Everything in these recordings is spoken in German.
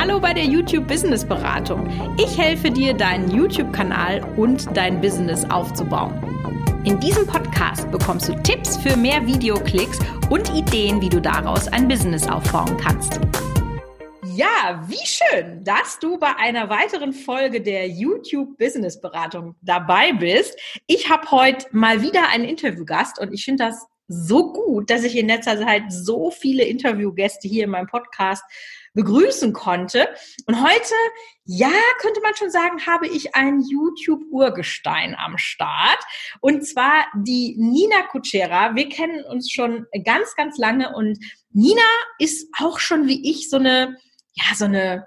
Hallo bei der YouTube Business Beratung. Ich helfe dir, deinen YouTube-Kanal und dein Business aufzubauen. In diesem Podcast bekommst du Tipps für mehr Videoklicks und Ideen, wie du daraus ein Business aufbauen kannst. Ja, wie schön, dass du bei einer weiteren Folge der YouTube Business Beratung dabei bist. Ich habe heute mal wieder einen Interviewgast und ich finde das so gut, dass ich in letzter Zeit so viele Interviewgäste hier in meinem Podcast begrüßen konnte. Und heute, ja, könnte man schon sagen, habe ich ein YouTube-Urgestein am Start. Und zwar die Nina Kutschera. Wir kennen uns schon ganz, ganz lange und Nina ist auch schon wie ich so eine, ja, so eine,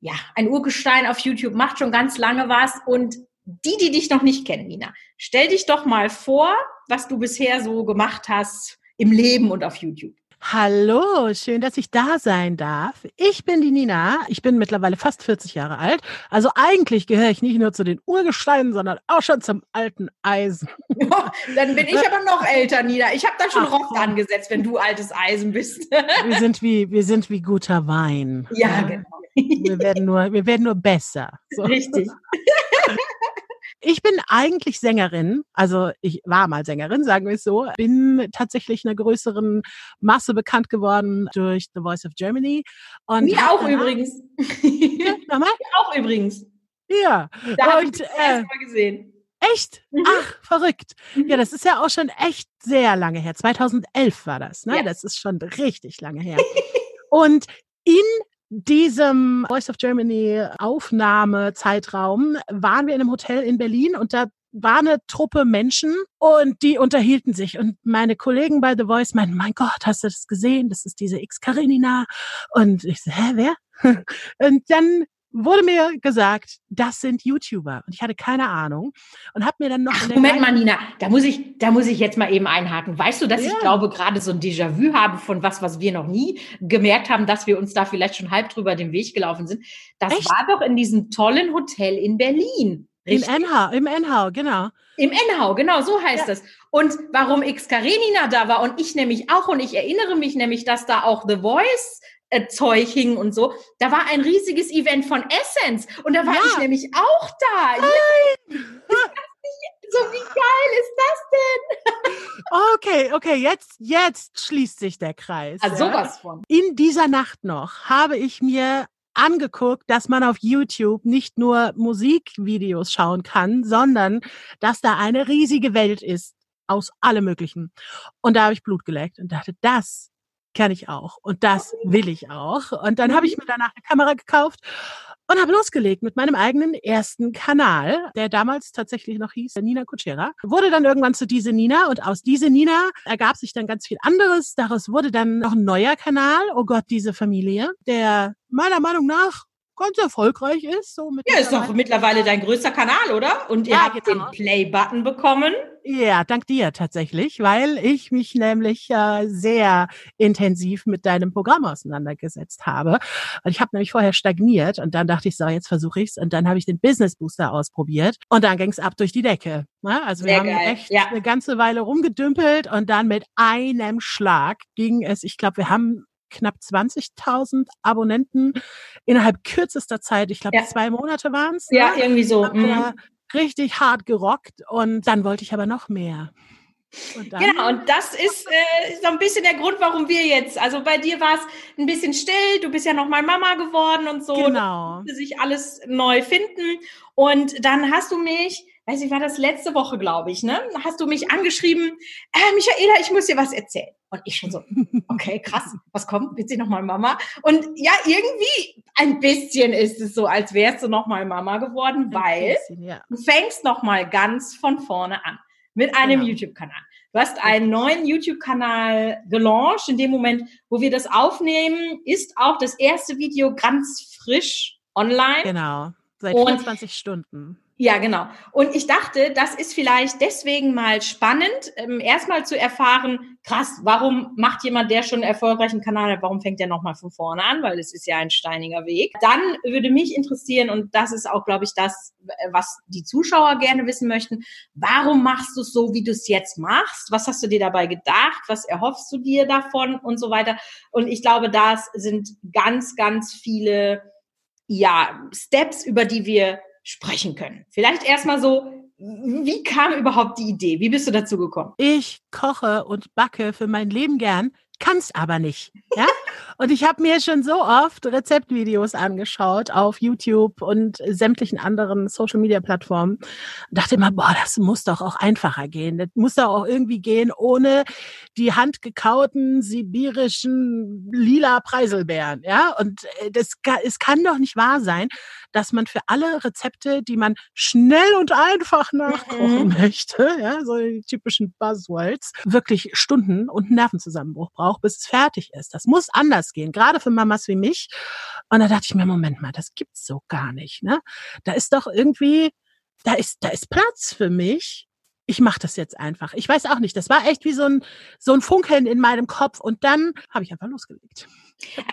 ja, ein Urgestein auf YouTube, macht schon ganz lange was und die, die dich noch nicht kennen, Nina, stell dich doch mal vor, was du bisher so gemacht hast im Leben und auf YouTube. Hallo, schön, dass ich da sein darf. Ich bin die Nina. Ich bin mittlerweile fast 40 Jahre alt. Also eigentlich gehöre ich nicht nur zu den Urgesteinen, sondern auch schon zum alten Eisen. Ja, dann bin ich aber noch älter, Nina. Ich habe da schon Rost angesetzt, wenn du altes Eisen bist. wir sind wie, wir sind wie guter Wein. Ja, genau. Wir werden nur, wir werden nur besser. So. Richtig. Ich bin eigentlich Sängerin, also ich war mal Sängerin, sagen wir es so, bin tatsächlich einer größeren Masse bekannt geworden durch The Voice of Germany. Und Mir auch übrigens. Ja, nochmal? Auch übrigens. Ja. Da habe ich das erste Mal gesehen. Echt? Mhm. Ach, verrückt. Ja, mhm. das ist ja auch schon echt sehr lange her. 2011 war das, ne? Ja. Das ist schon richtig lange her. Und in diesem Voice of Germany Aufnahmezeitraum waren wir in einem Hotel in Berlin und da war eine Truppe Menschen und die unterhielten sich. Und meine Kollegen bei The Voice meinten, mein Gott, hast du das gesehen? Das ist diese X Karenina. Und ich so, hä, wer? Und dann wurde mir gesagt, das sind YouTuber und ich hatte keine Ahnung und habe mir dann noch Ach, Moment mal Nina, da muss ich da muss ich jetzt mal eben einhaken. Weißt du, dass ja. ich glaube gerade so ein Déjà-vu habe von was was wir noch nie gemerkt haben, dass wir uns da vielleicht schon halb drüber den Weg gelaufen sind. Das Echt? war doch in diesem tollen Hotel in Berlin. Richtig? Im Enhau, im Enhau, genau. Im Enhau, genau, so heißt ja. das. Und warum X Karenina da war und ich nämlich auch und ich erinnere mich nämlich, dass da auch The Voice Zeug hing und so. Da war ein riesiges Event von Essence und da war ja. ich nämlich auch da. Nein! So wie geil ist das denn? Okay, okay, jetzt, jetzt schließt sich der Kreis. Also ja. sowas von. In dieser Nacht noch habe ich mir angeguckt, dass man auf YouTube nicht nur Musikvideos schauen kann, sondern dass da eine riesige Welt ist aus allem Möglichen. Und da habe ich Blut geleckt und dachte, das kann ich auch und das will ich auch. Und dann habe ich mhm. mir danach eine Kamera gekauft und habe losgelegt mit meinem eigenen ersten Kanal, der damals tatsächlich noch hieß Nina Kutschera. Wurde dann irgendwann zu diese Nina und aus diese Nina ergab sich dann ganz viel anderes. Daraus wurde dann noch ein neuer Kanal, oh Gott, diese Familie, der meiner Meinung nach ganz erfolgreich ist. So ja, ist doch mittlerweile dein größter Kanal, oder? Und ihr ja, habt genau. den Play-Button bekommen. Ja, dank dir tatsächlich, weil ich mich nämlich äh, sehr intensiv mit deinem Programm auseinandergesetzt habe. Und ich habe nämlich vorher stagniert und dann dachte ich, so, jetzt versuche ich's und dann habe ich den Business Booster ausprobiert und dann ging's ab durch die Decke. Ja, ne? also wir sehr haben geil. echt ja. eine ganze Weile rumgedümpelt und dann mit einem Schlag ging es, ich glaube, wir haben knapp 20.000 Abonnenten innerhalb kürzester Zeit. Ich glaube, ja. zwei Monate waren es. Ja, ne? irgendwie so. Mhm. Richtig hart gerockt und dann wollte ich aber noch mehr. Und genau, und das ist äh, so ein bisschen der Grund, warum wir jetzt, also bei dir war es ein bisschen still, du bist ja noch mal Mama geworden und so. Genau. Sich alles neu finden. Und dann hast du mich weiß ich, war das letzte Woche, glaube ich, ne? Hast du mich angeschrieben, äh, Michaela, ich muss dir was erzählen. Und ich schon so, okay, krass, was kommt? Bitte nochmal Mama? Und ja, irgendwie ein bisschen ist es so, als wärst du nochmal Mama geworden, weil bisschen, ja. du fängst nochmal ganz von vorne an mit einem genau. YouTube-Kanal. Du hast einen neuen YouTube-Kanal gelauncht. In dem Moment, wo wir das aufnehmen, ist auch das erste Video ganz frisch online. Genau, seit 24 Stunden. Ja, genau. Und ich dachte, das ist vielleicht deswegen mal spannend, ähm, erstmal zu erfahren, krass, warum macht jemand, der schon einen erfolgreichen Kanal hat, warum fängt der nochmal von vorne an? Weil es ist ja ein steiniger Weg. Dann würde mich interessieren, und das ist auch, glaube ich, das, was die Zuschauer gerne wissen möchten, warum machst du es so, wie du es jetzt machst? Was hast du dir dabei gedacht? Was erhoffst du dir davon? Und so weiter. Und ich glaube, das sind ganz, ganz viele ja, Steps, über die wir sprechen können. Vielleicht erstmal so, wie kam überhaupt die Idee? Wie bist du dazu gekommen? Ich koche und backe für mein Leben gern kann's aber nicht. Ja? Und ich habe mir schon so oft Rezeptvideos angeschaut auf YouTube und sämtlichen anderen Social Media Plattformen. Dachte immer, boah, das muss doch auch einfacher gehen. Das muss doch auch irgendwie gehen, ohne die handgekauten sibirischen lila Preiselbeeren. Ja, und äh, das, es kann doch nicht wahr sein, dass man für alle Rezepte, die man schnell und einfach nachkochen mhm. möchte, ja, so die typischen Buzzwords, wirklich Stunden und Nervenzusammenbruch braucht braucht, bis es fertig ist. Das muss anders gehen, gerade für Mamas wie mich. Und da dachte ich mir, Moment mal, das gibt's so gar nicht. Ne? Da ist doch irgendwie, da ist, da ist Platz für mich. Ich mache das jetzt einfach. Ich weiß auch nicht. Das war echt wie so ein so ein Funkeln in meinem Kopf und dann habe ich einfach losgelegt.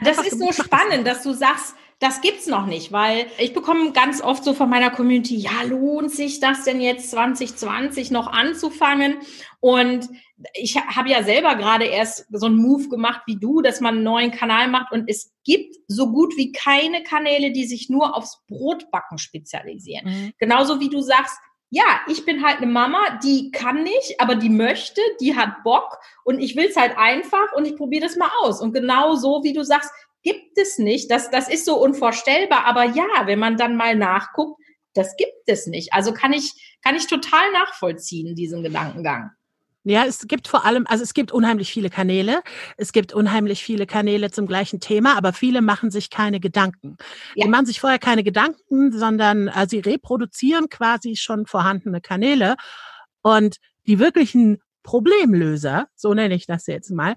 Das ist so spannend, dass du sagst, das gibt's noch nicht, weil ich bekomme ganz oft so von meiner Community, ja, lohnt sich das denn jetzt 2020 noch anzufangen? Und ich habe ja selber gerade erst so einen Move gemacht wie du, dass man einen neuen Kanal macht und es gibt so gut wie keine Kanäle, die sich nur aufs Brotbacken spezialisieren. Mhm. Genauso wie du sagst, ja, ich bin halt eine Mama, die kann nicht, aber die möchte, die hat Bock und ich will es halt einfach und ich probiere das mal aus. Und genau so, wie du sagst, gibt es nicht. Das, das ist so unvorstellbar. Aber ja, wenn man dann mal nachguckt, das gibt es nicht. Also kann ich, kann ich total nachvollziehen, diesen Gedankengang. Ja, es gibt vor allem, also es gibt unheimlich viele Kanäle. Es gibt unheimlich viele Kanäle zum gleichen Thema, aber viele machen sich keine Gedanken. Ja. Die machen sich vorher keine Gedanken, sondern äh, sie reproduzieren quasi schon vorhandene Kanäle. Und die wirklichen Problemlöser, so nenne ich das jetzt mal,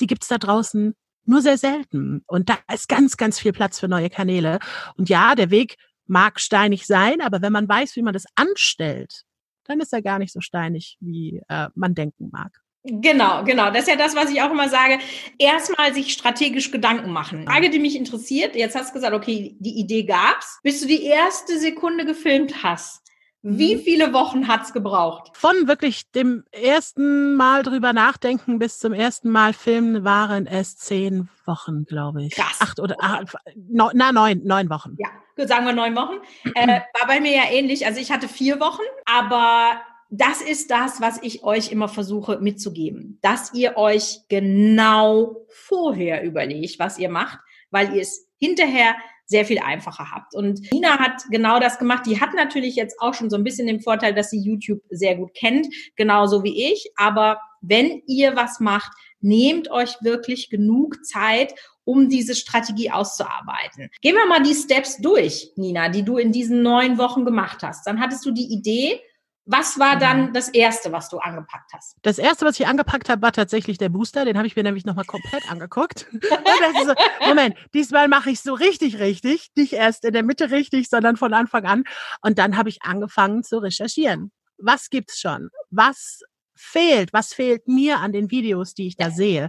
die gibt's da draußen nur sehr selten. Und da ist ganz, ganz viel Platz für neue Kanäle. Und ja, der Weg mag steinig sein, aber wenn man weiß, wie man das anstellt, dann ist er gar nicht so steinig, wie äh, man denken mag. Genau, genau. Das ist ja das, was ich auch immer sage. Erstmal sich strategisch Gedanken machen. Frage, die mich interessiert. Jetzt hast du gesagt, okay, die Idee gab's. Bis du die erste Sekunde gefilmt hast, wie mhm. viele Wochen hat's gebraucht? Von wirklich dem ersten Mal drüber nachdenken bis zum ersten Mal filmen waren es zehn Wochen, glaube ich. Krass. Acht oder acht, neun, na neun, neun Wochen. Ja, gut, sagen wir neun Wochen. Äh, war bei mir ja ähnlich. Also ich hatte vier Wochen, aber das ist das, was ich euch immer versuche mitzugeben, dass ihr euch genau vorher überlegt, was ihr macht, weil ihr es hinterher sehr viel einfacher habt. Und Nina hat genau das gemacht. Die hat natürlich jetzt auch schon so ein bisschen den Vorteil, dass sie YouTube sehr gut kennt, genauso wie ich. Aber wenn ihr was macht, nehmt euch wirklich genug Zeit, um diese Strategie auszuarbeiten. Gehen wir mal die Steps durch, Nina, die du in diesen neun Wochen gemacht hast. Dann hattest du die Idee, was war dann das erste, was du angepackt hast? Das erste, was ich angepackt habe, war tatsächlich der Booster. Den habe ich mir nämlich nochmal komplett angeguckt. so, Moment, diesmal mache ich so richtig, richtig. Nicht erst in der Mitte richtig, sondern von Anfang an. Und dann habe ich angefangen zu recherchieren. Was gibt's schon? Was fehlt? Was fehlt mir an den Videos, die ich da sehe?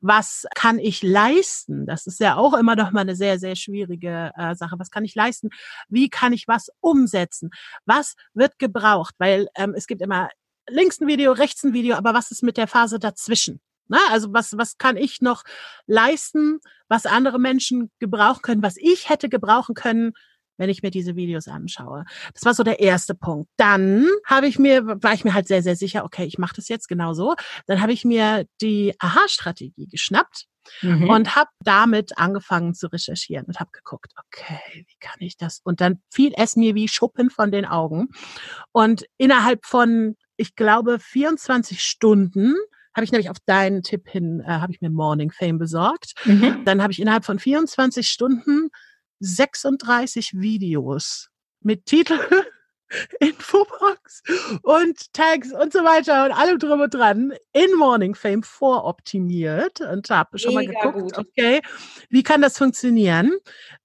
Was kann ich leisten? Das ist ja auch immer noch mal eine sehr, sehr schwierige äh, Sache. Was kann ich leisten? Wie kann ich was umsetzen? Was wird gebraucht? Weil ähm, es gibt immer links ein Video, rechts ein Video, aber was ist mit der Phase dazwischen? Na, also was, was kann ich noch leisten, was andere Menschen gebrauchen können, was ich hätte gebrauchen können, wenn ich mir diese Videos anschaue. Das war so der erste Punkt. Dann habe ich mir, war ich mir halt sehr, sehr sicher, okay, ich mache das jetzt genau so. Dann habe ich mir die Aha-Strategie geschnappt. Mhm. Und habe damit angefangen zu recherchieren und habe geguckt, okay, wie kann ich das? Und dann fiel es mir wie Schuppen von den Augen. Und innerhalb von, ich glaube, 24 Stunden habe ich nämlich auf deinen Tipp hin, äh, habe ich mir Morning Fame besorgt. Mhm. Dann habe ich innerhalb von 24 Stunden 36 Videos mit Titel, Infobox und Tags und so weiter und allem drum und dran in Morning Fame voroptimiert und habe schon Mega mal geguckt, gut. okay, wie kann das funktionieren?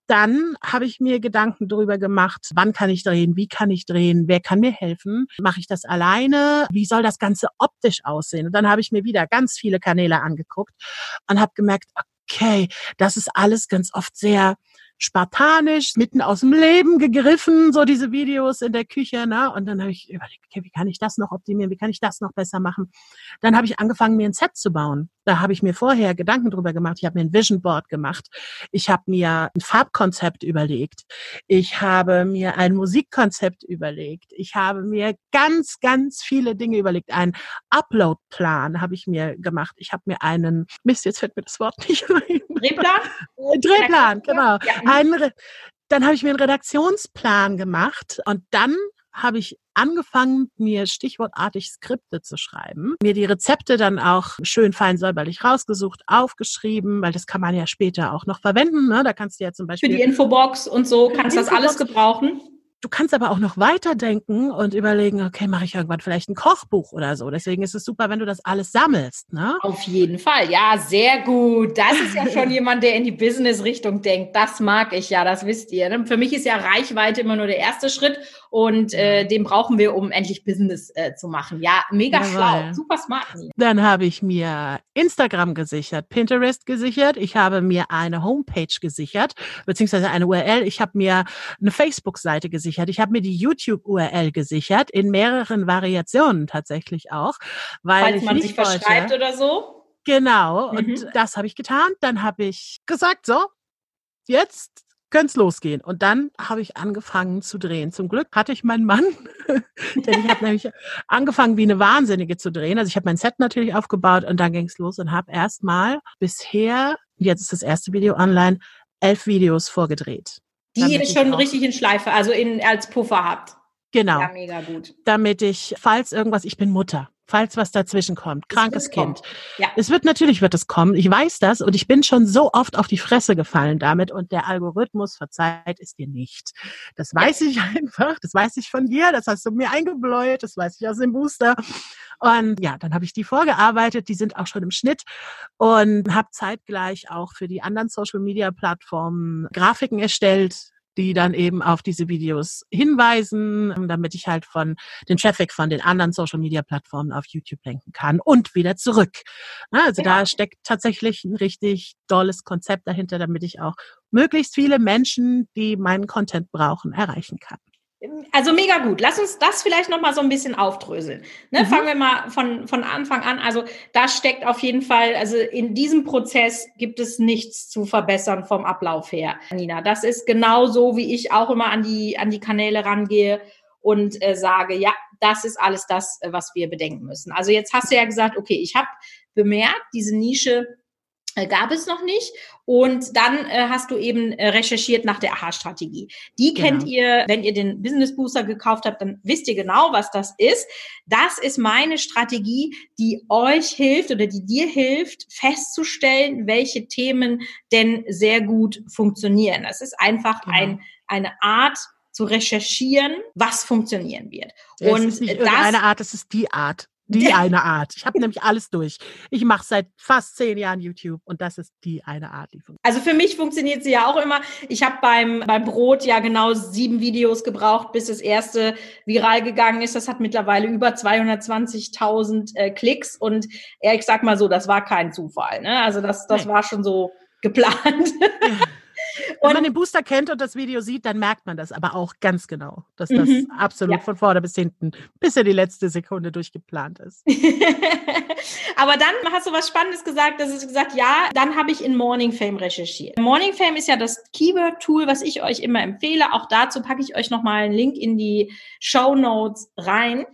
dann habe ich mir Gedanken darüber gemacht, wann kann ich drehen, wie kann ich drehen, wer kann mir helfen, mache ich das alleine, wie soll das Ganze optisch aussehen. Und dann habe ich mir wieder ganz viele Kanäle angeguckt und habe gemerkt, okay, das ist alles ganz oft sehr spartanisch, mitten aus dem Leben gegriffen, so diese Videos in der Küche, ne? Und dann habe ich überlegt, okay, wie kann ich das noch optimieren, wie kann ich das noch besser machen? Dann habe ich angefangen, mir ein Set zu bauen. Da habe ich mir vorher Gedanken drüber gemacht. Ich habe mir ein Vision Board gemacht. Ich habe mir ein Farbkonzept überlegt. Ich habe mir ein Musikkonzept überlegt. Ich habe mir ganz, ganz viele Dinge überlegt. Ein Upload-Plan habe ich mir gemacht. Ich habe mir einen, Mist, jetzt fällt mir das Wort nicht ein. Drehplan? Drehplan, genau. Ja. Ein, dann habe ich mir einen Redaktionsplan gemacht und dann habe ich angefangen, mir stichwortartig Skripte zu schreiben, mir die Rezepte dann auch schön fein säuberlich rausgesucht, aufgeschrieben, weil das kann man ja später auch noch verwenden. Ne? Da kannst du ja zum Beispiel für die Infobox und so kannst du das alles gebrauchen. Du kannst aber auch noch weiterdenken und überlegen, okay, mache ich irgendwann vielleicht ein Kochbuch oder so. Deswegen ist es super, wenn du das alles sammelst. Ne? Auf jeden Fall. Ja, sehr gut. Das ist ja schon jemand, der in die Business-Richtung denkt. Das mag ich ja, das wisst ihr. Ne? Für mich ist ja Reichweite immer nur der erste Schritt und äh, den brauchen wir, um endlich Business äh, zu machen. Ja, mega Jawohl. schlau, super smart. Dann habe ich mir Instagram gesichert, Pinterest gesichert, ich habe mir eine Homepage gesichert, beziehungsweise eine URL. Ich habe mir eine Facebook-Seite gesichert, ich habe mir die YouTube-URL gesichert, in mehreren Variationen tatsächlich auch. Weil Falls man sich verschreibt oder so. Genau, mhm. und das habe ich getan. Dann habe ich gesagt, so, jetzt könnte es losgehen. Und dann habe ich angefangen zu drehen. Zum Glück hatte ich meinen Mann, denn ich habe nämlich angefangen wie eine Wahnsinnige zu drehen. Also ich habe mein Set natürlich aufgebaut und dann ging es los und habe erstmal bisher, jetzt ist das erste Video online, elf Videos vorgedreht. Die ihr schon richtig in Schleife, also in, als Puffer habt. Genau. Ja, mega gut. Damit ich, falls irgendwas, ich bin Mutter falls was dazwischen kommt. Krankes Kind. Ja. Es wird natürlich wird es kommen. Ich weiß das und ich bin schon so oft auf die Fresse gefallen damit und der Algorithmus verzeiht es dir nicht. Das weiß ja. ich einfach. Das weiß ich von dir. Das hast du mir eingebläut. Das weiß ich aus dem Booster. Und ja, dann habe ich die vorgearbeitet. Die sind auch schon im Schnitt und habe zeitgleich auch für die anderen Social Media Plattformen Grafiken erstellt die dann eben auf diese Videos hinweisen, damit ich halt von den Traffic von den anderen Social Media Plattformen auf YouTube lenken kann und wieder zurück. Also ja. da steckt tatsächlich ein richtig tolles Konzept dahinter, damit ich auch möglichst viele Menschen, die meinen Content brauchen, erreichen kann. Also mega gut. Lass uns das vielleicht noch mal so ein bisschen aufdröseln. Ne? Mhm. Fangen wir mal von, von Anfang an. Also da steckt auf jeden Fall, also in diesem Prozess gibt es nichts zu verbessern vom Ablauf her, Nina. Das ist genau so, wie ich auch immer an die, an die Kanäle rangehe und äh, sage, ja, das ist alles das, äh, was wir bedenken müssen. Also jetzt hast du ja gesagt, okay, ich habe bemerkt, diese Nische gab es noch nicht. Und dann äh, hast du eben äh, recherchiert nach der AHA-Strategie. Die genau. kennt ihr, wenn ihr den Business Booster gekauft habt, dann wisst ihr genau, was das ist. Das ist meine Strategie, die euch hilft oder die dir hilft, festzustellen, welche Themen denn sehr gut funktionieren. Das ist einfach genau. ein, eine Art, zu recherchieren, was funktionieren wird. Ja, und das, eine Art, es ist die Art. Die eine Art. Ich habe nämlich alles durch. Ich mache seit fast zehn Jahren YouTube und das ist die eine Art. Die also für mich funktioniert sie ja auch immer. Ich habe beim, beim Brot ja genau sieben Videos gebraucht, bis das erste viral gegangen ist. Das hat mittlerweile über 220.000 äh, Klicks und ja, ich sag mal so, das war kein Zufall. Ne? Also das, das war schon so geplant. Ja. Wenn man den Booster kennt und das Video sieht, dann merkt man das aber auch ganz genau, dass das mhm. absolut ja. von vorne bis hinten, bis er die letzte Sekunde durchgeplant ist. aber dann hast du was Spannendes gesagt, das ist gesagt, ja, dann habe ich in Morning Fame recherchiert. Morning Fame ist ja das Keyword-Tool, was ich euch immer empfehle. Auch dazu packe ich euch nochmal einen Link in die Show Notes rein.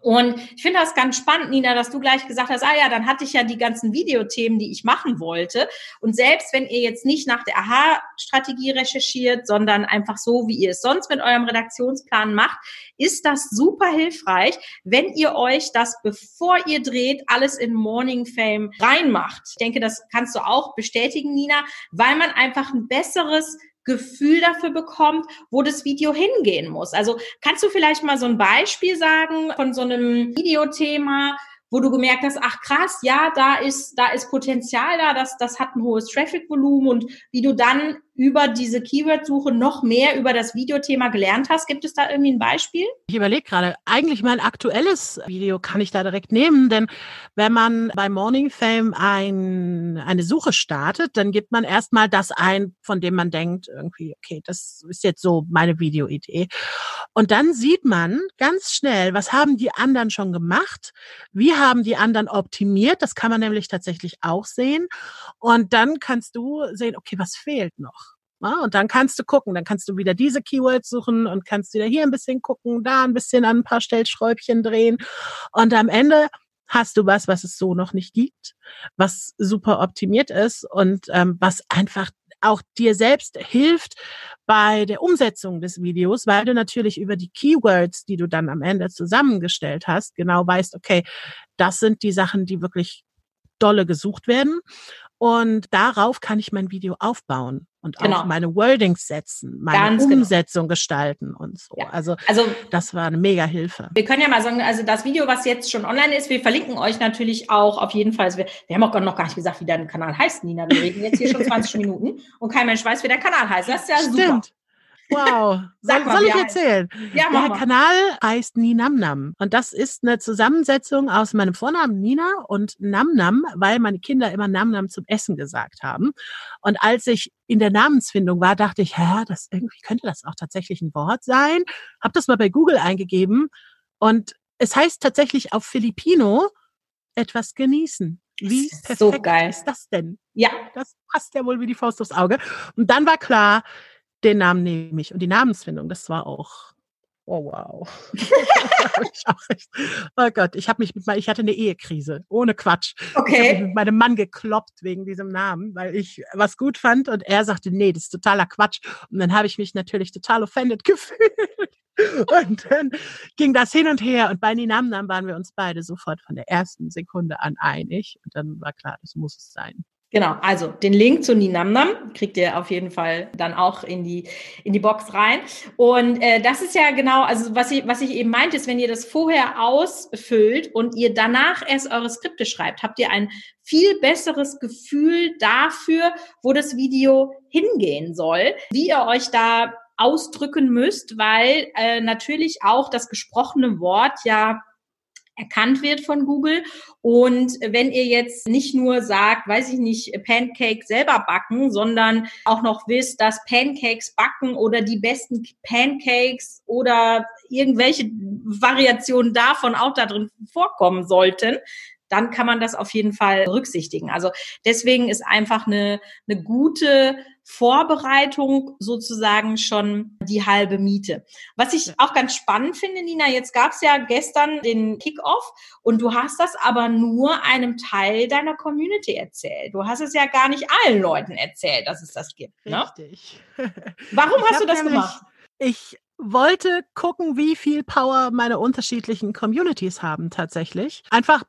Und ich finde das ganz spannend, Nina, dass du gleich gesagt hast, ah ja, dann hatte ich ja die ganzen Videothemen, die ich machen wollte. Und selbst wenn ihr jetzt nicht nach der Aha-Strategie recherchiert, sondern einfach so, wie ihr es sonst mit eurem Redaktionsplan macht, ist das super hilfreich, wenn ihr euch das, bevor ihr dreht, alles in Morning Fame reinmacht. Ich denke, das kannst du auch bestätigen, Nina, weil man einfach ein besseres Gefühl dafür bekommt, wo das Video hingehen muss. Also kannst du vielleicht mal so ein Beispiel sagen von so einem Videothema, wo du gemerkt hast, ach krass, ja, da ist, da ist Potenzial da, das, das hat ein hohes Traffic-Volumen und wie du dann über diese Keyword-Suche noch mehr über das Videothema gelernt hast. Gibt es da irgendwie ein Beispiel? Ich überlege gerade, eigentlich mein aktuelles Video kann ich da direkt nehmen, denn wenn man bei Morning Fame ein, eine Suche startet, dann gibt man erstmal das ein, von dem man denkt, irgendwie, okay, das ist jetzt so meine Videoidee. Und dann sieht man ganz schnell, was haben die anderen schon gemacht, wie haben die anderen optimiert, das kann man nämlich tatsächlich auch sehen. Und dann kannst du sehen, okay, was fehlt noch? Und dann kannst du gucken, dann kannst du wieder diese Keywords suchen und kannst wieder hier ein bisschen gucken, da ein bisschen an ein paar Stellschräubchen drehen. Und am Ende hast du was, was es so noch nicht gibt, was super optimiert ist und ähm, was einfach auch dir selbst hilft bei der Umsetzung des Videos, weil du natürlich über die Keywords, die du dann am Ende zusammengestellt hast, genau weißt, okay, das sind die Sachen, die wirklich dolle gesucht werden. Und darauf kann ich mein Video aufbauen und genau. auch meine Wordings setzen, meine Ganz genau. Umsetzung genau. gestalten und so. Ja. Also, also das war eine mega Hilfe. Wir können ja mal sagen, also das Video, was jetzt schon online ist, wir verlinken euch natürlich auch auf jeden Fall. Wir, wir haben auch noch gar nicht gesagt, wie dein Kanal heißt, Nina. Wir reden jetzt hier schon 20 Minuten und kein Mensch weiß, wie der Kanal heißt. Das ist ja Stimmt. super. Wow. Soll, soll ich erzählen? Ja, Der Kanal heißt Ninamnam. Und das ist eine Zusammensetzung aus meinem Vornamen Nina und Namnam, weil meine Kinder immer Namnam zum Essen gesagt haben. Und als ich in der Namensfindung war, dachte ich, hä, das irgendwie könnte das auch tatsächlich ein Wort sein. Hab das mal bei Google eingegeben und es heißt tatsächlich auf Filipino etwas genießen. Wie perfekt so geil. ist das denn? Ja. Das passt ja wohl wie die Faust aufs Auge. Und dann war klar, den Namen nehme ich. Und die Namensfindung, das war auch, oh wow. oh Gott, ich habe mich mit ich hatte eine Ehekrise, ohne Quatsch. Okay. Ich habe mit meinem Mann gekloppt wegen diesem Namen, weil ich was gut fand und er sagte, nee, das ist totaler Quatsch. Und dann habe ich mich natürlich total offended gefühlt. Und dann ging das hin und her und bei Ninamnam waren wir uns beide sofort von der ersten Sekunde an einig und dann war klar, das muss es sein. Genau, also den Link zu Ninamnam kriegt ihr auf jeden Fall dann auch in die, in die Box rein. Und äh, das ist ja genau, also was ich, was ich eben meinte, ist, wenn ihr das vorher ausfüllt und ihr danach erst eure Skripte schreibt, habt ihr ein viel besseres Gefühl dafür, wo das Video hingehen soll, wie ihr euch da ausdrücken müsst, weil äh, natürlich auch das gesprochene Wort ja erkannt wird von Google. Und wenn ihr jetzt nicht nur sagt, weiß ich nicht, Pancake selber backen, sondern auch noch wisst, dass Pancakes backen oder die besten Pancakes oder irgendwelche Variationen davon auch da drin vorkommen sollten, dann kann man das auf jeden Fall berücksichtigen. Also deswegen ist einfach eine, eine gute Vorbereitung sozusagen schon die halbe Miete. Was ich auch ganz spannend finde, Nina, jetzt gab es ja gestern den Kickoff und du hast das aber nur einem Teil deiner Community erzählt. Du hast es ja gar nicht allen Leuten erzählt, dass es das gibt. Ne? Richtig. Warum hast du das nämlich, gemacht? Ich wollte gucken, wie viel Power meine unterschiedlichen Communities haben tatsächlich. Einfach,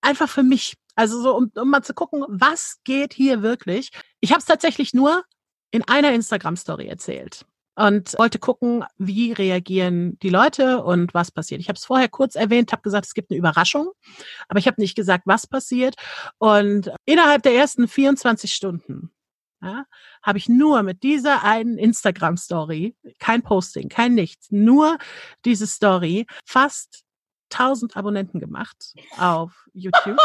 einfach für mich. Also so, um, um mal zu gucken, was geht hier wirklich. Ich habe es tatsächlich nur in einer Instagram-Story erzählt und wollte gucken, wie reagieren die Leute und was passiert. Ich habe es vorher kurz erwähnt, habe gesagt, es gibt eine Überraschung, aber ich habe nicht gesagt, was passiert. Und innerhalb der ersten 24 Stunden ja, habe ich nur mit dieser einen Instagram-Story, kein Posting, kein nichts, nur diese Story, fast 1000 Abonnenten gemacht auf YouTube.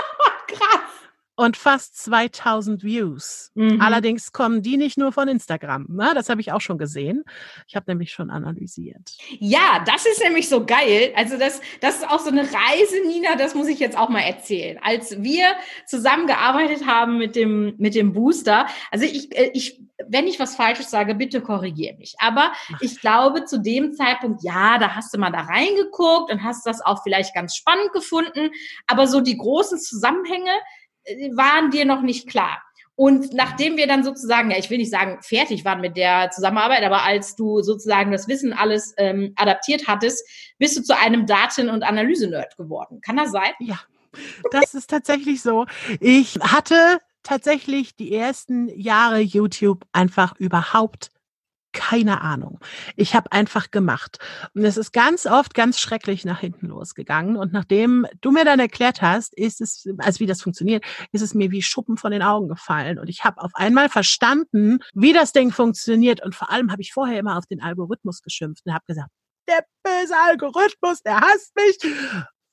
Krass und fast 2000 Views. Mhm. Allerdings kommen die nicht nur von Instagram. Ne? Das habe ich auch schon gesehen. Ich habe nämlich schon analysiert. Ja, das ist nämlich so geil. Also das, das ist auch so eine Reise, Nina, das muss ich jetzt auch mal erzählen. Als wir zusammengearbeitet haben mit dem, mit dem Booster, also ich, äh, ich, wenn ich was Falsches sage, bitte korrigiere mich. Aber Ach. ich glaube, zu dem Zeitpunkt, ja, da hast du mal da reingeguckt und hast das auch vielleicht ganz spannend gefunden. Aber so die großen Zusammenhänge, waren dir noch nicht klar. Und nachdem wir dann sozusagen, ja, ich will nicht sagen fertig waren mit der Zusammenarbeit, aber als du sozusagen das Wissen alles ähm, adaptiert hattest, bist du zu einem Daten- und Analyse-Nerd geworden. Kann das sein? Ja, das ist tatsächlich so. Ich hatte tatsächlich die ersten Jahre YouTube einfach überhaupt keine Ahnung. Ich habe einfach gemacht. Und es ist ganz oft ganz schrecklich nach hinten losgegangen. Und nachdem du mir dann erklärt hast, ist es, also wie das funktioniert, ist es mir wie Schuppen von den Augen gefallen. Und ich habe auf einmal verstanden, wie das Ding funktioniert. Und vor allem habe ich vorher immer auf den Algorithmus geschimpft und habe gesagt, der böse Algorithmus, der hasst mich.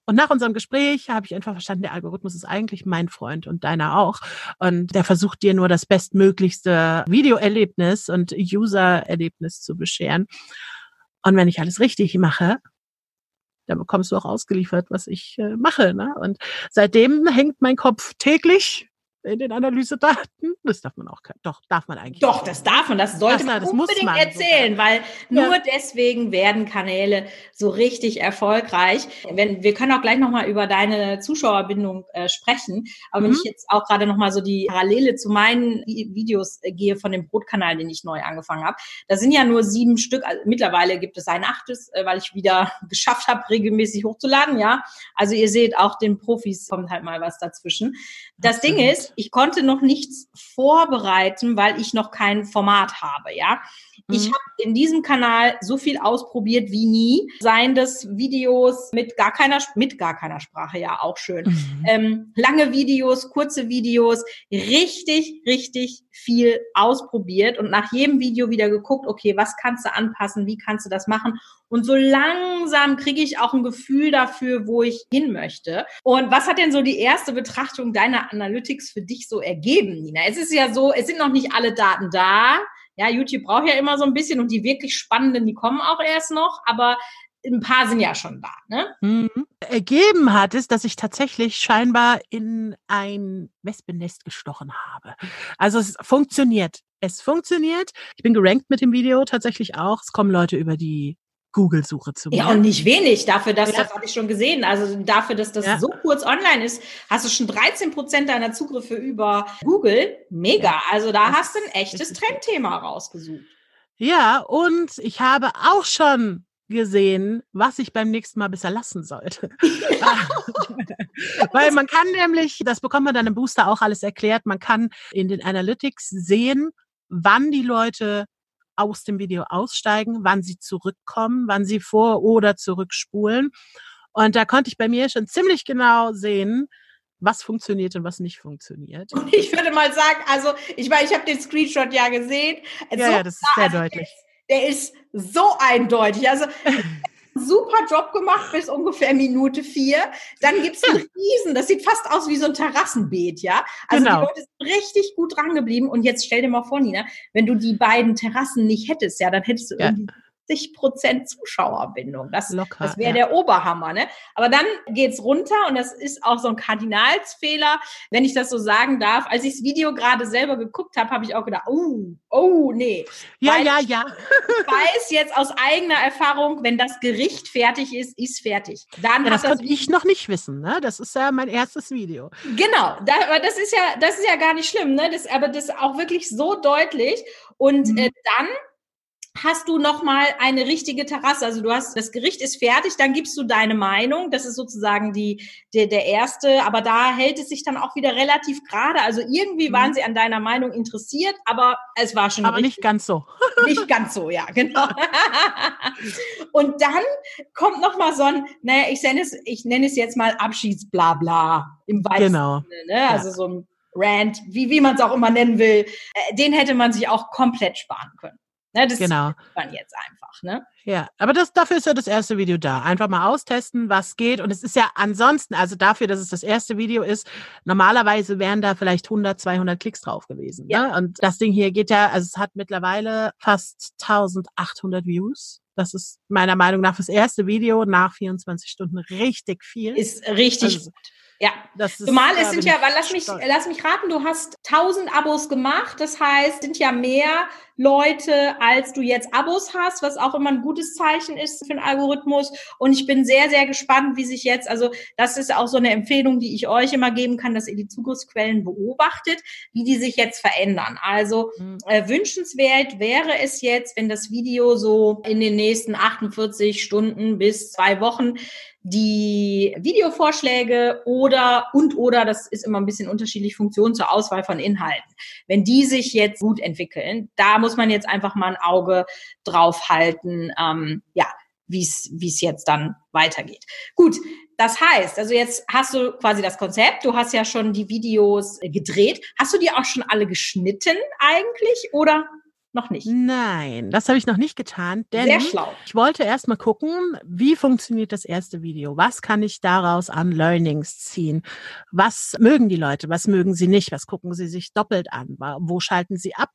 Und nach unserem Gespräch habe ich einfach verstanden, der Algorithmus ist eigentlich mein Freund und deiner auch. Und der versucht dir nur das bestmöglichste Videoerlebnis und User-Erlebnis zu bescheren. Und wenn ich alles richtig mache, dann bekommst du auch ausgeliefert, was ich äh, mache. Ne? Und seitdem hängt mein Kopf täglich in den Analysedaten. Das darf man auch, doch, darf man eigentlich. Doch, das darf man, das sollte das, man das unbedingt man erzählen, sogar. weil nur ja. deswegen werden Kanäle so richtig erfolgreich. Wenn, wir können auch gleich nochmal über deine Zuschauerbindung äh, sprechen, aber mhm. wenn ich jetzt auch gerade nochmal so die Parallele zu meinen Videos äh, gehe von dem Brotkanal, den ich neu angefangen habe, da sind ja nur sieben Stück, also mittlerweile gibt es ein achtes, äh, weil ich wieder geschafft habe, regelmäßig hochzuladen, ja. Also ihr seht, auch den Profis kommt halt mal was dazwischen. Das, das Ding ist, ich konnte noch nichts vorbereiten, weil ich noch kein Format habe, ja. Mhm. Ich habe in diesem Kanal so viel ausprobiert wie nie. Seien das Videos mit gar keiner, mit gar keiner Sprache, ja, auch schön. Mhm. Ähm, lange Videos, kurze Videos, richtig, richtig viel ausprobiert und nach jedem Video wieder geguckt, okay, was kannst du anpassen, wie kannst du das machen? Und so langsam kriege ich auch ein Gefühl dafür, wo ich hin möchte. Und was hat denn so die erste Betrachtung deiner Analytics für dich so ergeben, Nina? Es ist ja so, es sind noch nicht alle Daten da. Ja, YouTube braucht ja immer so ein bisschen und die wirklich spannenden, die kommen auch erst noch, aber ein paar sind ja schon da. Ne? Mhm. Ergeben hat es, dass ich tatsächlich scheinbar in ein Wespennest gestochen habe. Also es funktioniert. Es funktioniert. Ich bin gerankt mit dem Video tatsächlich auch. Es kommen Leute über die Google-Suche zu machen. Ja, und nicht wenig dafür, dass ja. das habe ich schon gesehen. Also dafür, dass das ja. so kurz online ist, hast du schon 13 Prozent deiner Zugriffe über Google. Mega. Ja. Also da das hast du ein echtes Trendthema rausgesucht. Ja, und ich habe auch schon gesehen, was ich beim nächsten Mal besser lassen sollte. Weil man kann nämlich, das bekommt man dann im Booster auch alles erklärt, man kann in den Analytics sehen, wann die Leute aus dem Video aussteigen, wann sie zurückkommen, wann sie vor oder zurückspulen. Und da konnte ich bei mir schon ziemlich genau sehen, was funktioniert und was nicht funktioniert. Und ich würde mal sagen, also ich meine, ich habe den Screenshot ja gesehen. Ja, so, ja das ist sehr also deutlich. Der, der ist so eindeutig. Also super Job gemacht bis ungefähr Minute vier. Dann gibt's einen Riesen, das sieht fast aus wie so ein Terrassenbeet, ja. Also genau. die Leute sind richtig gut dran geblieben. Und jetzt stell dir mal vor, Nina, wenn du die beiden Terrassen nicht hättest, ja, dann hättest du ja. irgendwie 80 Prozent Zuschauerbindung. Das, das wäre ja. der Oberhammer. Ne? Aber dann geht's runter und das ist auch so ein Kardinalsfehler, wenn ich das so sagen darf. Als ich das Video gerade selber geguckt habe, habe ich auch gedacht, oh, oh, nee. Ja, Weil ja, ja. ich weiß jetzt aus eigener Erfahrung, wenn das Gericht fertig ist, ist fertig. Dann ja, das, das konnte ich noch nicht wissen. Ne? Das ist ja mein erstes Video. Genau, da, aber das ist ja, das ist ja gar nicht schlimm. Ne? Das, aber das ist auch wirklich so deutlich. Und mhm. äh, dann hast du noch mal eine richtige Terrasse. Also du hast das Gericht ist fertig, dann gibst du deine Meinung. Das ist sozusagen die der, der erste, aber da hält es sich dann auch wieder relativ gerade. Also irgendwie waren mhm. sie an deiner Meinung interessiert, aber es war schon aber richtig. nicht ganz so. Nicht ganz so, ja, genau. Und dann kommt noch mal so ein, naja, ich nenne es ich nenne es jetzt mal Abschiedsblabla im weitesten genau. Sinne, ne? Also ja. so ein Rant, wie wie man es auch immer nennen will, äh, den hätte man sich auch komplett sparen können. Ne, das genau. man jetzt einfach, ne? Ja, aber das, dafür ist ja das erste Video da. Einfach mal austesten, was geht. Und es ist ja ansonsten, also dafür, dass es das erste Video ist, normalerweise wären da vielleicht 100, 200 Klicks drauf gewesen. Ja. Ne? Und das Ding hier geht ja, also es hat mittlerweile fast 1800 Views. Das ist meiner Meinung nach das erste Video nach 24 Stunden richtig viel. Ist richtig also, gut. Ja, das ist, zumal es sind ja, weil lass mich, lass mich raten, du hast 1000 Abos gemacht, das heißt, sind ja mehr Leute, als du jetzt Abos hast, was auch immer ein gutes Zeichen ist für den Algorithmus. Und ich bin sehr, sehr gespannt, wie sich jetzt, also das ist auch so eine Empfehlung, die ich euch immer geben kann, dass ihr die Zugriffsquellen beobachtet, wie die sich jetzt verändern. Also mhm. äh, wünschenswert wäre es jetzt, wenn das Video so in den nächsten 48 Stunden bis zwei Wochen die Videovorschläge oder und oder, das ist immer ein bisschen unterschiedlich, Funktionen zur Auswahl von Inhalten. Wenn die sich jetzt gut entwickeln, da muss man jetzt einfach mal ein Auge drauf halten, ähm, ja, wie es jetzt dann weitergeht. Gut, das heißt, also jetzt hast du quasi das Konzept, du hast ja schon die Videos gedreht. Hast du die auch schon alle geschnitten eigentlich oder? Noch nicht. Nein, das habe ich noch nicht getan, denn Sehr schlau. ich wollte erst mal gucken, wie funktioniert das erste Video? Was kann ich daraus an Learnings ziehen? Was mögen die Leute? Was mögen sie nicht? Was gucken sie sich doppelt an? Wo schalten sie ab?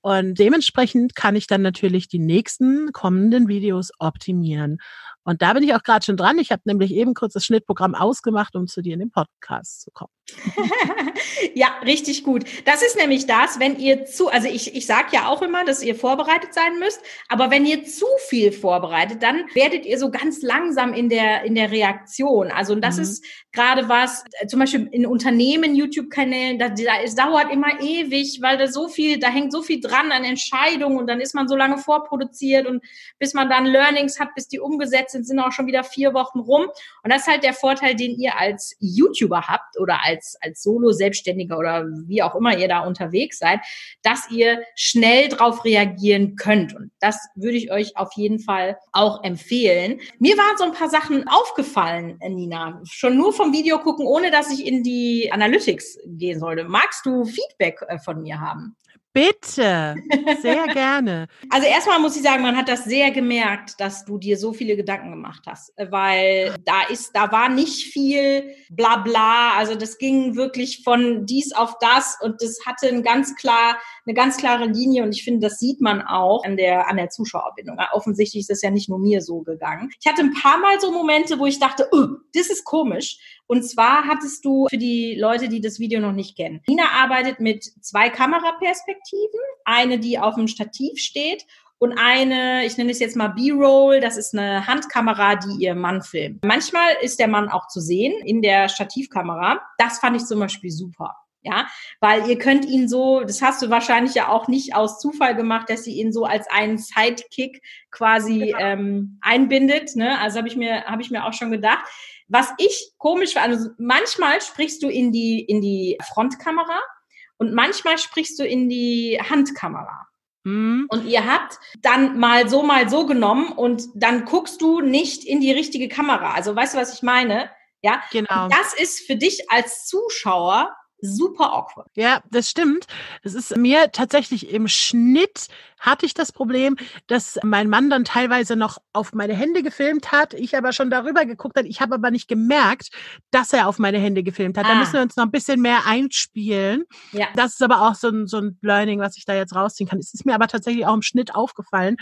Und dementsprechend kann ich dann natürlich die nächsten kommenden Videos optimieren. Und da bin ich auch gerade schon dran. Ich habe nämlich eben kurz das Schnittprogramm ausgemacht, um zu dir in den Podcast zu kommen. ja, richtig gut. Das ist nämlich das, wenn ihr zu, also ich, ich sage ja auch immer, dass ihr vorbereitet sein müsst, aber wenn ihr zu viel vorbereitet, dann werdet ihr so ganz langsam in der, in der Reaktion. Also das mhm. ist gerade was, äh, zum Beispiel in Unternehmen, YouTube-Kanälen, da, da, es dauert immer ewig, weil da so viel, da hängt so viel dran an Entscheidungen und dann ist man so lange vorproduziert und bis man dann Learnings hat, bis die umgesetzt sind, sind auch schon wieder vier Wochen rum. Und das ist halt der Vorteil, den ihr als YouTuber habt oder als, als Solo-Selbstständiger oder wie auch immer ihr da unterwegs seid, dass ihr schnell drauf reagieren könnt. Und das würde ich euch auf jeden Fall auch empfehlen. Mir waren so ein paar Sachen aufgefallen, Nina, schon nur vom Video gucken, ohne dass ich in die Analytics gehen sollte. Magst du Feedback äh, von mir haben? Bitte, sehr gerne. Also erstmal muss ich sagen, man hat das sehr gemerkt, dass du dir so viele Gedanken gemacht hast, weil da ist, da war nicht viel Blabla. Also das ging wirklich von dies auf das und das hatte ein ganz klar, eine ganz klare Linie und ich finde, das sieht man auch an der, an der Zuschauerbindung. Offensichtlich ist das ja nicht nur mir so gegangen. Ich hatte ein paar Mal so Momente, wo ich dachte, oh, das ist komisch. Und zwar hattest du für die Leute, die das Video noch nicht kennen, Nina arbeitet mit zwei Kameraperspektiven. Eine, die auf dem Stativ steht und eine, ich nenne es jetzt mal B-Roll, das ist eine Handkamera, die ihr Mann filmt. Manchmal ist der Mann auch zu sehen in der Stativkamera. Das fand ich zum Beispiel super. Ja, weil ihr könnt ihn so, das hast du wahrscheinlich ja auch nicht aus Zufall gemacht, dass sie ihn so als einen Sidekick quasi genau. ähm, einbindet. Ne? Also habe ich mir, habe ich mir auch schon gedacht. Was ich komisch fand, also manchmal sprichst du in die, in die Frontkamera und manchmal sprichst du in die Handkamera. Mhm. Und ihr habt dann mal so, mal so genommen und dann guckst du nicht in die richtige Kamera. Also weißt du, was ich meine? Ja, genau. Und das ist für dich als Zuschauer super awkward. Ja, das stimmt. Es ist mir tatsächlich im Schnitt hatte ich das Problem, dass mein Mann dann teilweise noch auf meine Hände gefilmt hat, ich aber schon darüber geguckt hat. Ich habe aber nicht gemerkt, dass er auf meine Hände gefilmt hat. Ah. Da müssen wir uns noch ein bisschen mehr einspielen. Ja. Das ist aber auch so ein, so ein Learning, was ich da jetzt rausziehen kann. Es ist mir aber tatsächlich auch im Schnitt aufgefallen,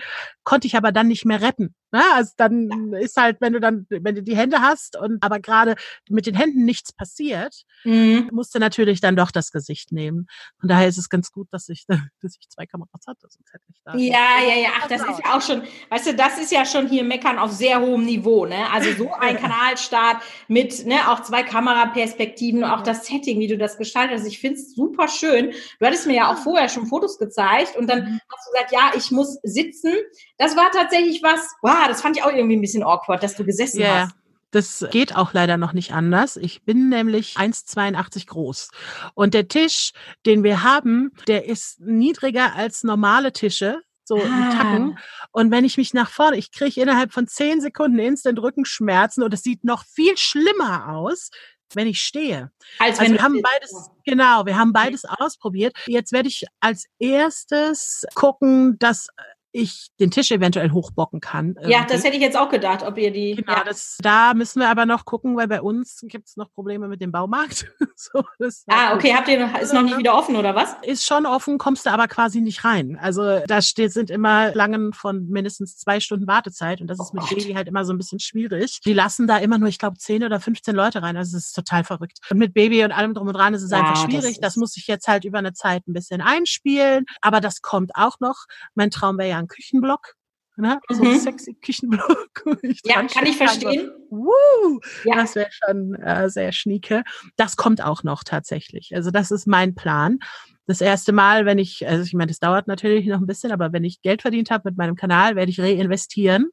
konnte ich aber dann nicht mehr retten. Ne? Also dann ist halt, wenn du dann, wenn du die Hände hast und aber gerade mit den Händen nichts passiert, mhm. musst du natürlich dann doch das Gesicht nehmen. Von daher ist es ganz gut, dass ich, dass ich zwei Kameras hatte, sonst hätte. Ja, ja, ja, ach, das ist ja auch schon, weißt du, das ist ja schon hier Meckern auf sehr hohem Niveau, ne? Also so ein Kanalstart mit, ne, auch zwei Kameraperspektiven und auch das Setting, wie du das gestaltet hast. Ich finde es super schön. Du hattest mir ja auch vorher schon Fotos gezeigt und dann mhm. hast du gesagt, ja, ich muss sitzen. Das war tatsächlich was, wow, das fand ich auch irgendwie ein bisschen awkward, dass du gesessen yeah. hast. Das geht auch leider noch nicht anders. Ich bin nämlich 1,82 groß. Und der Tisch, den wir haben, der ist niedriger als normale Tische so ah. Tacken. Und wenn ich mich nach vorne, ich kriege innerhalb von zehn Sekunden instant Rückenschmerzen und es sieht noch viel schlimmer aus, wenn ich stehe. Als also wir haben beides, genau, wir haben beides ausprobiert. Jetzt werde ich als erstes gucken, dass ich den Tisch eventuell hochbocken kann. Irgendwie. Ja, das hätte ich jetzt auch gedacht, ob ihr die. Genau, ja. das, da müssen wir aber noch gucken, weil bei uns gibt es noch Probleme mit dem Baumarkt. so, ah, okay, habt ihr noch, ist noch nicht wieder offen oder was? Ist schon offen, kommst du aber quasi nicht rein. Also da steht, sind immer Langen von mindestens zwei Stunden Wartezeit und das ist oh mit Gott. Baby halt immer so ein bisschen schwierig. Die lassen da immer nur, ich glaube, zehn oder 15 Leute rein. Also es ist total verrückt. Und mit Baby und allem drum und dran ist es ja, einfach schwierig. Das, das muss ich jetzt halt über eine Zeit ein bisschen einspielen. Aber das kommt auch noch. Mein Traum wäre ja ein Küchenblock. Ne? So mhm. sexy Küchenblock. ja, kann ich verstehen. Woo, ja. Das wäre schon äh, sehr schnieke. Das kommt auch noch tatsächlich. Also das ist mein Plan. Das erste Mal, wenn ich, also ich meine, das dauert natürlich noch ein bisschen, aber wenn ich Geld verdient habe mit meinem Kanal, werde ich reinvestieren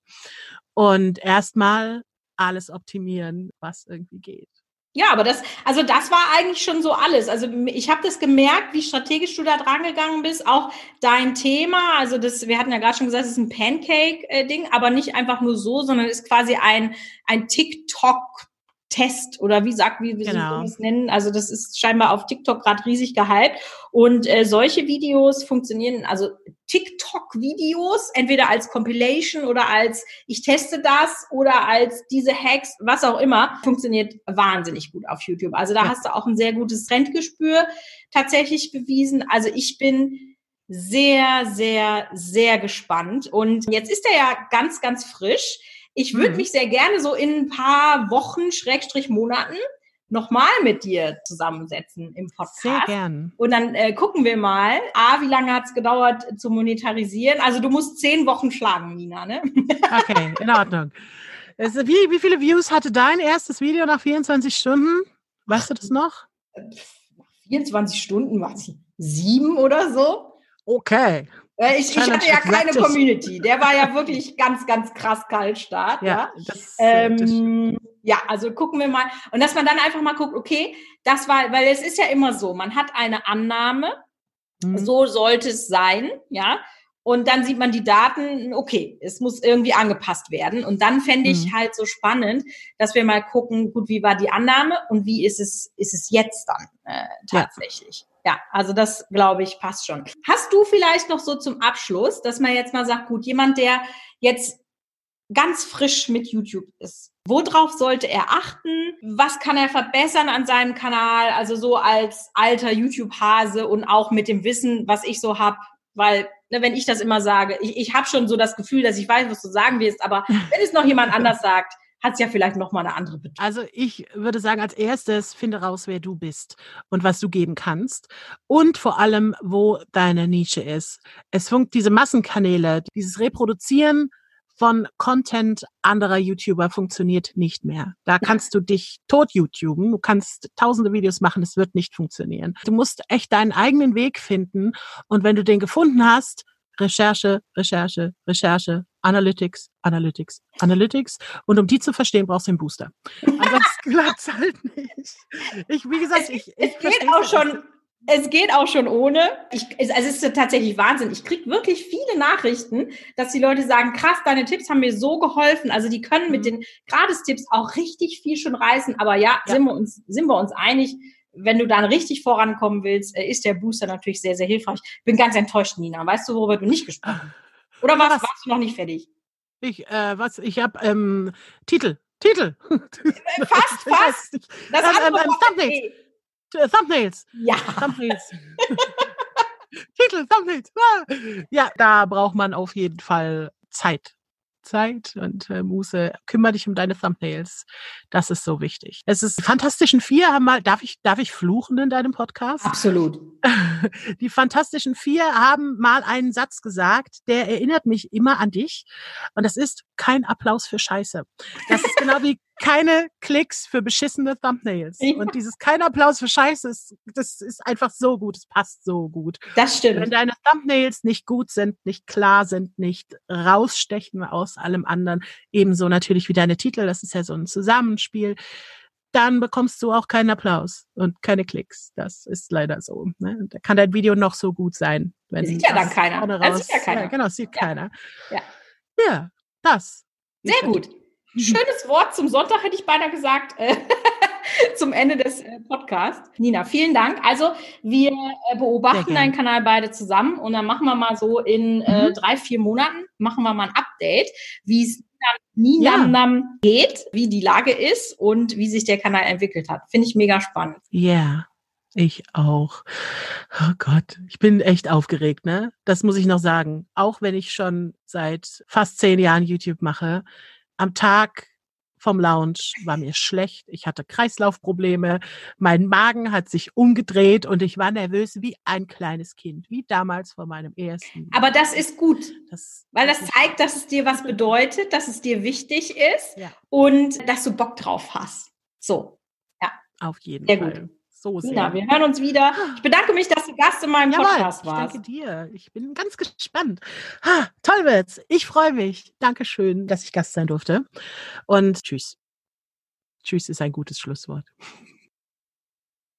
und erstmal alles optimieren, was irgendwie geht. Ja, aber das, also das war eigentlich schon so alles. Also ich habe das gemerkt, wie strategisch du da dran gegangen bist. Auch dein Thema, also das, wir hatten ja gerade schon gesagt, es ist ein Pancake-Ding, aber nicht einfach nur so, sondern ist quasi ein, ein TikTok Test oder wie sagt, wie, wie genau. es nennen. Also das ist scheinbar auf TikTok gerade riesig gehypt. Und äh, solche Videos funktionieren, also TikTok-Videos, entweder als Compilation oder als ich teste das oder als diese Hacks, was auch immer, funktioniert wahnsinnig gut auf YouTube. Also da ja. hast du auch ein sehr gutes Trendgespür tatsächlich bewiesen. Also ich bin sehr, sehr, sehr gespannt. Und jetzt ist er ja ganz, ganz frisch. Ich würde mhm. mich sehr gerne so in ein paar Wochen, Schrägstrich Monaten, nochmal mit dir zusammensetzen im Podcast. Sehr gern. Und dann äh, gucken wir mal, A, wie lange hat es gedauert zu monetarisieren? Also du musst zehn Wochen schlagen, Nina, ne? Okay, in Ordnung. Wie, wie viele Views hatte dein erstes Video nach 24 Stunden? Weißt du das noch? 24 Stunden, was? Sieben oder so? Okay. Äh, ich, ich hatte ja keine Community. Der war ja wirklich ganz, ganz krass Kaltstart. Ja, ja. Das, ähm, das ja, also gucken wir mal. Und dass man dann einfach mal guckt, okay, das war, weil es ist ja immer so, man hat eine Annahme, mhm. so sollte es sein, ja. Und dann sieht man die Daten, okay, es muss irgendwie angepasst werden. Und dann fände ich mhm. halt so spannend, dass wir mal gucken, gut, wie war die Annahme und wie ist es, ist es jetzt dann äh, tatsächlich. Ja. Ja, also das glaube ich passt schon. Hast du vielleicht noch so zum Abschluss, dass man jetzt mal sagt, gut, jemand, der jetzt ganz frisch mit YouTube ist, worauf sollte er achten? Was kann er verbessern an seinem Kanal? Also so als alter YouTube-Hase und auch mit dem Wissen, was ich so habe, weil ne, wenn ich das immer sage, ich, ich habe schon so das Gefühl, dass ich weiß, was du sagen willst, aber wenn es noch jemand anders sagt, hat es ja vielleicht nochmal eine andere Bedeutung. Also ich würde sagen, als erstes finde raus, wer du bist und was du geben kannst und vor allem, wo deine Nische ist. Es funkt diese Massenkanäle, dieses Reproduzieren von Content anderer YouTuber funktioniert nicht mehr. Da kannst du dich tot YouTuben, du kannst tausende Videos machen, es wird nicht funktionieren. Du musst echt deinen eigenen Weg finden und wenn du den gefunden hast, Recherche, Recherche, Recherche, Analytics, Analytics, Analytics. Und um die zu verstehen, brauchst du einen Booster. Ansonsten klappt's halt nicht. Ich, wie gesagt, es, ich, ich es geht auch schon. Es geht auch schon ohne. Ich, also es ist tatsächlich Wahnsinn. Ich kriege wirklich viele Nachrichten, dass die Leute sagen, krass, deine Tipps haben mir so geholfen. Also die können mit mhm. den Gradestipps auch richtig viel schon reißen. Aber ja, ja, sind wir uns, sind wir uns einig, wenn du dann richtig vorankommen willst, äh, ist der Booster natürlich sehr, sehr hilfreich. Bin ganz enttäuscht, Nina. Weißt du, worüber du nicht gesprochen hast? Oder warst, warst du noch nicht fertig? Ich, äh, was, ich habe ähm, Titel. Titel. Äh, fast, fast. Das ähm, ähm, ähm Thumbnails. Äh, Thumbnails. Ja. Thumbnails. Titel, Thumbnails. Ah. Ja, da braucht man auf jeden Fall Zeit. Zeit und äh, Muße, kümmere dich um deine Thumbnails. Das ist so wichtig. Es ist, die Fantastischen Vier haben mal, darf ich, darf ich fluchen in deinem Podcast? Absolut. Die Fantastischen Vier haben mal einen Satz gesagt, der erinnert mich immer an dich. Und das ist kein Applaus für Scheiße. Das ist genau wie keine Klicks für beschissene Thumbnails. Ja. Und dieses kein Applaus für Scheiße, ist, das ist einfach so gut. Es passt so gut. Das stimmt. Wenn deine Thumbnails nicht gut sind, nicht klar sind, nicht rausstechen aus allem anderen, ebenso natürlich wie deine Titel, das ist ja so ein Zusammenspiel, dann bekommst du auch keinen Applaus und keine Klicks. Das ist leider so. Ne? Da kann dein Video noch so gut sein. Wenn sieht ja dann keiner. Raus, sieht ja keiner. Ja, genau, sieht ja. keiner. Ja. ja, das. Sehr gut. Schönes Wort zum Sonntag, hätte ich beinahe gesagt, äh, zum Ende des äh, Podcasts. Nina, vielen Dank. Also wir äh, beobachten deinen Kanal beide zusammen und dann machen wir mal so in mhm. drei, vier Monaten, machen wir mal ein Update, wie es Ninam ja. geht, wie die Lage ist und wie sich der Kanal entwickelt hat. Finde ich mega spannend. Ja. Yeah. Ich auch. Oh Gott, ich bin echt aufgeregt, ne? Das muss ich noch sagen. Auch wenn ich schon seit fast zehn Jahren YouTube mache, am Tag vom Lounge war mir schlecht. Ich hatte Kreislaufprobleme. Mein Magen hat sich umgedreht und ich war nervös wie ein kleines Kind, wie damals vor meinem ersten. Aber das ist gut, das, weil das zeigt, dass es dir was bedeutet, dass es dir wichtig ist ja. und dass du Bock drauf hast. So, ja. Auf jeden Sehr Fall. Gut. So sehr. Ja, wir hören uns wieder. Ich bedanke mich, dass du Gast in meinem Jawohl, Podcast warst. Ich danke dir. Ich bin ganz gespannt. Ha, toll wird's. Ich freue mich. Dankeschön, dass ich Gast sein durfte. Und tschüss. Tschüss ist ein gutes Schlusswort.